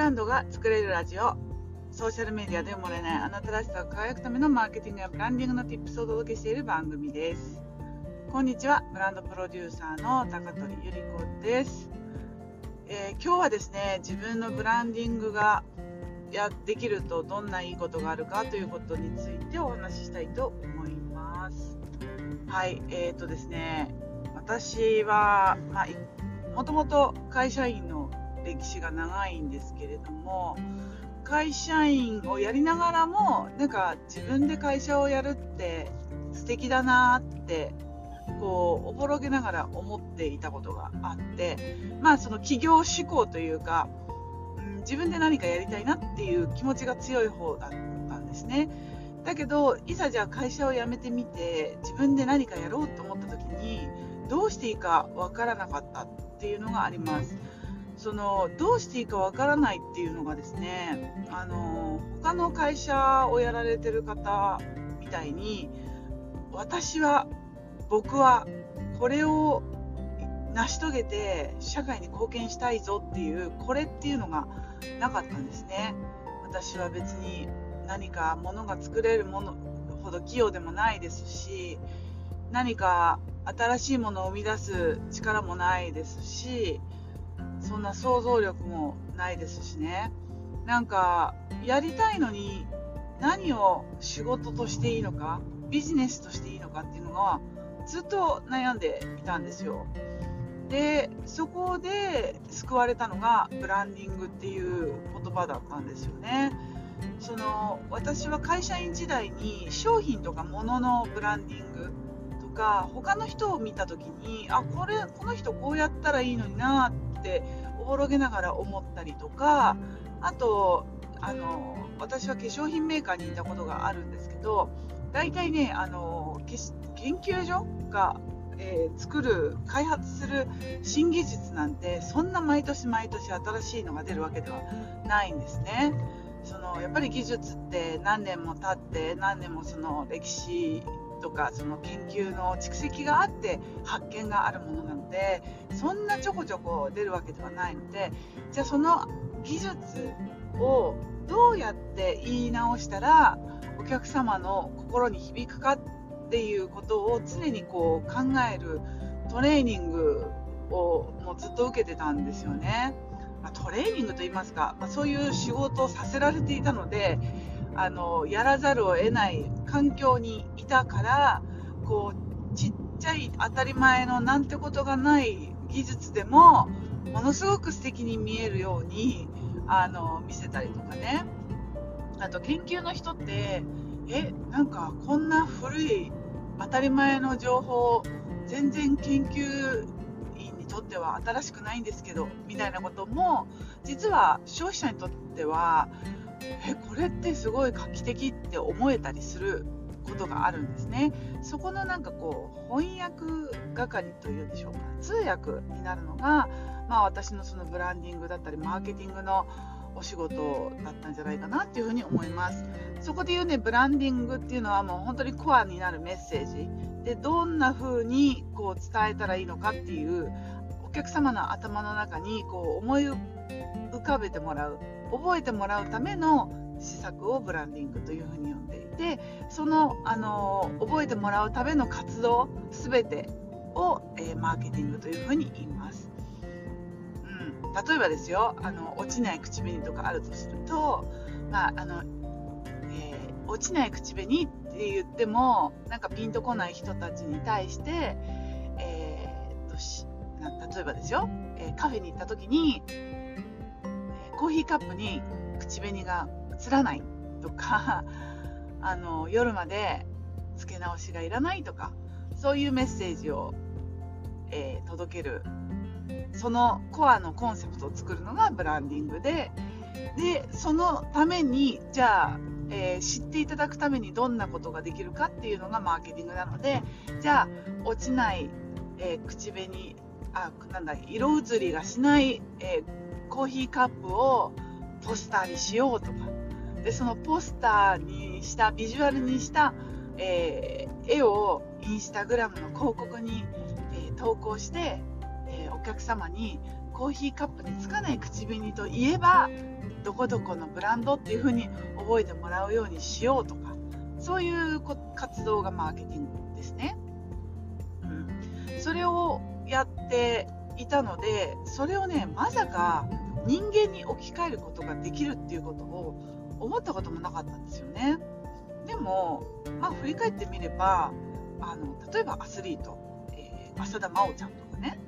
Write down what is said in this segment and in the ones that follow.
ランドが作れるラジオ。ソーシャルメディアで埋もれないあなたらしさを輝くためのマーケティングやブランディングの Tips をお届けしている番組です。こんにちはブランドプロデューサーの高取ゆり子です、えー、今日はですね自分のブランディングがやできるとどんないいことがあるかということについてお話ししたいと思います。はいえーとですね私は、まあ、もともと会社員の歴史が長いんですけれども会社員をやりながらもなんか自分で会社をやるって素敵だなってこうおぼろげながら思っていたことがあってまあその企業志向というか、うん、自分で何かやりたいなっていう気持ちが強い方だったんですねだけどいざじゃあ会社を辞めてみて自分で何かやろうと思った時にどうしていいかわからなかったっていうのがあります。そのどうしていいかわからないっていうのがですねあの他の会社をやられてる方みたいに私は僕はこれを成し遂げて社会に貢献したいぞっていうこれっていうのがなかったんですね。私は別に何か物が作れるものほど器用でもないですし何か新しいものを生み出す力もないですしそんな想像力もないですしね。なんかやりたいのに何を仕事としていいのかビジネスとしていいのかっていうのがずっと悩んでいたんですよ。でそこで救われたのがブランディングっていう言葉だったんですよね。その私は会社員時代に商品とか物のブランディングとか他の人を見た時にあこれこの人こうやったらいいのになっておぼろげながら思ったりとかあとあの私は化粧品メーカーにいたことがあるんですけど大体ねあの研究所が、えー、作る開発する新技術なんてそんな毎年毎年新しいのが出るわけではないんですね。そのやっぱり技術って何年も経って何年もその歴史とかその研究の蓄積があって発見があるものなのでそんなちょこちょこ出るわけではないのでじゃあその技術をどうやって言い直したらお客様の心に響くかっていうことを常にこう考えるトレーニングをもうずっと受けてたんですよね。トレーニングといいますか、まあ、そういう仕事をさせられていたのであのやらざるを得ない環境にいたからこうちっちゃい当たり前のなんてことがない技術でもものすごく素敵に見えるようにあの見せたりとかね。あと研究の人ってえなんかこんな古い当たり前の情報全然研究員にとっては新しくないんですけどみたいなことも実は消費者にとってはえこれってすごい画期的って思えたりすることがあるんですね。そこのなんかこう翻訳係というんでしょうか。通訳になるのが、まあ、私のそのブランディングだったりマーケティングのお仕事だったんじゃないかなっていうふうに思います。そこで言うねブランディングっていうのはもう本当にコアになるメッセージ。でどんな風にこう伝えたらいいのかっていうお客様の頭の中にこう思い浮かべてもらう覚えてもらうための施策をブランディングというふうに呼んでいてそのあの覚えてもらうための活動全てを、えー、マーケティングというふうに言います。うん、例えばですよあの落ちない口紅とかあるとすると、まああのえー、落ちない口紅って言ってもなんかピンとこない人たちに対して、えー、とし例えばですよ、えカフェに行った時にコーヒーカップに口紅が映らないとか あの夜まで付け直しがいらないとかそういうメッセージを、えー、届けるそのコアのコンセプトを作るのがブランディングででそのためにじゃあ、えー、知っていただくためにどんなことができるかっていうのがマーケティングなのでじゃあ落ちない、えー、口紅あなんだ色移りがしない、えーコーヒーカップをポスターにしようとか。でそのポスターにしたビジュアルにした、えー、絵をインスタグラムの広告に、えー、投稿して、えー、お客様にコーヒーカップにつかない口紅といえばどこどこのブランドっていう風に覚えてもらうようにしようとか。そういう活動がマーケティングですね。うん、それをやっていたのでそれをねまさか人間に置き換えることができるっていうことを思ったこともなかったんですよね。でも、まあ、振り返ってみればあの例えばアスリート、えー、浅田真央ちゃんとかね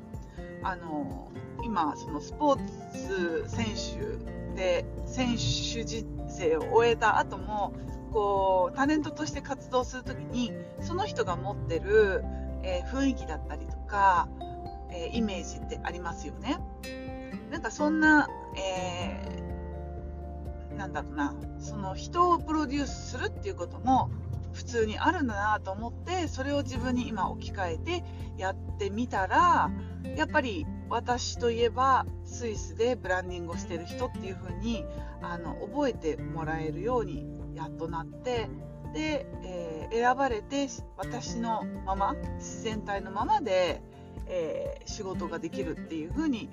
あの今そのスポーツ選手で選手人生を終えた後もこうタレントとして活動する時にその人が持ってる、えー、雰囲気だったりとか、えー、イメージってありますよね。なんかそんな、えー、なんだろうなその人をプロデュースするっていうことも普通にあるんだなと思ってそれを自分に今置き換えてやってみたらやっぱり私といえばスイスでブランディングをしてる人っていう風にあに覚えてもらえるようにやっとなってで、えー、選ばれて私のまま自然体のままで、えー、仕事ができるっていう風に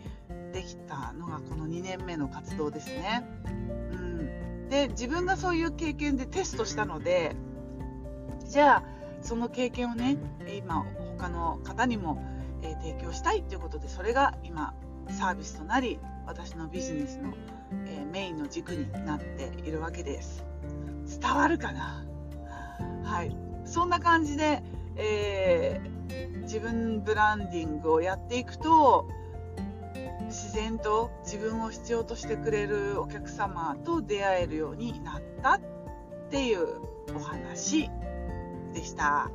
できたのがこの2年目の活動ですね。うん、で自分がそういう経験でテストしたのでじゃあその経験をね今他の方にも、えー、提供したいということでそれが今サービスとなり私のビジネスの、えー、メインの軸になっているわけです。伝わるかな？はい。そんな感じで、えー、自分ブランディングをやっていくと自然と自分を必要としてくれるお客様と出会えるようになったっていうお話でした。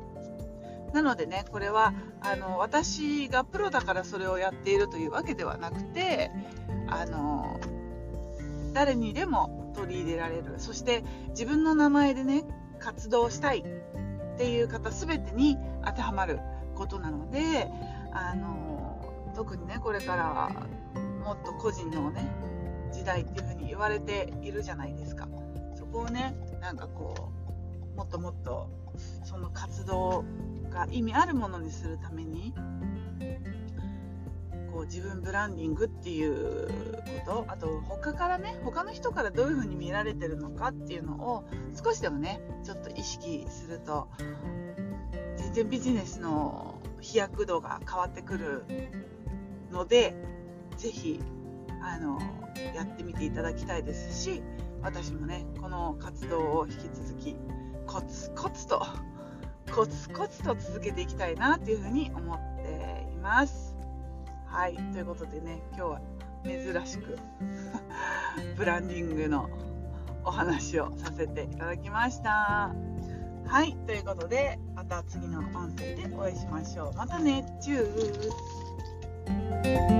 なのでね、これはあの私がプロだからそれをやっているというわけではなくて、あの誰にでも取り入れられる、そして自分の名前でね、活動したいっていう方全てに当てはまることなので、あの特にね、これからもっと個人のね、時代っていうふうに言われているじゃないですか。そこをね、なんかこう、もっともっとその活動が意味あるものにするためにこう自分ブランディングっていうことあと他からね他の人からどういう風に見られてるのかっていうのを少しでもねちょっと意識すると全然ビジネスの飛躍度が変わってくるので是非あのやってみていただきたいですし私もねこの活動を引き続きコツコツとコツコツと続けていきたいなっていうふうに思っています。はい、ということでね、今日は珍しく ブランディングのお話をさせていただきました。はい、ということで、また次の音声でお会いしましょう。またね、チュー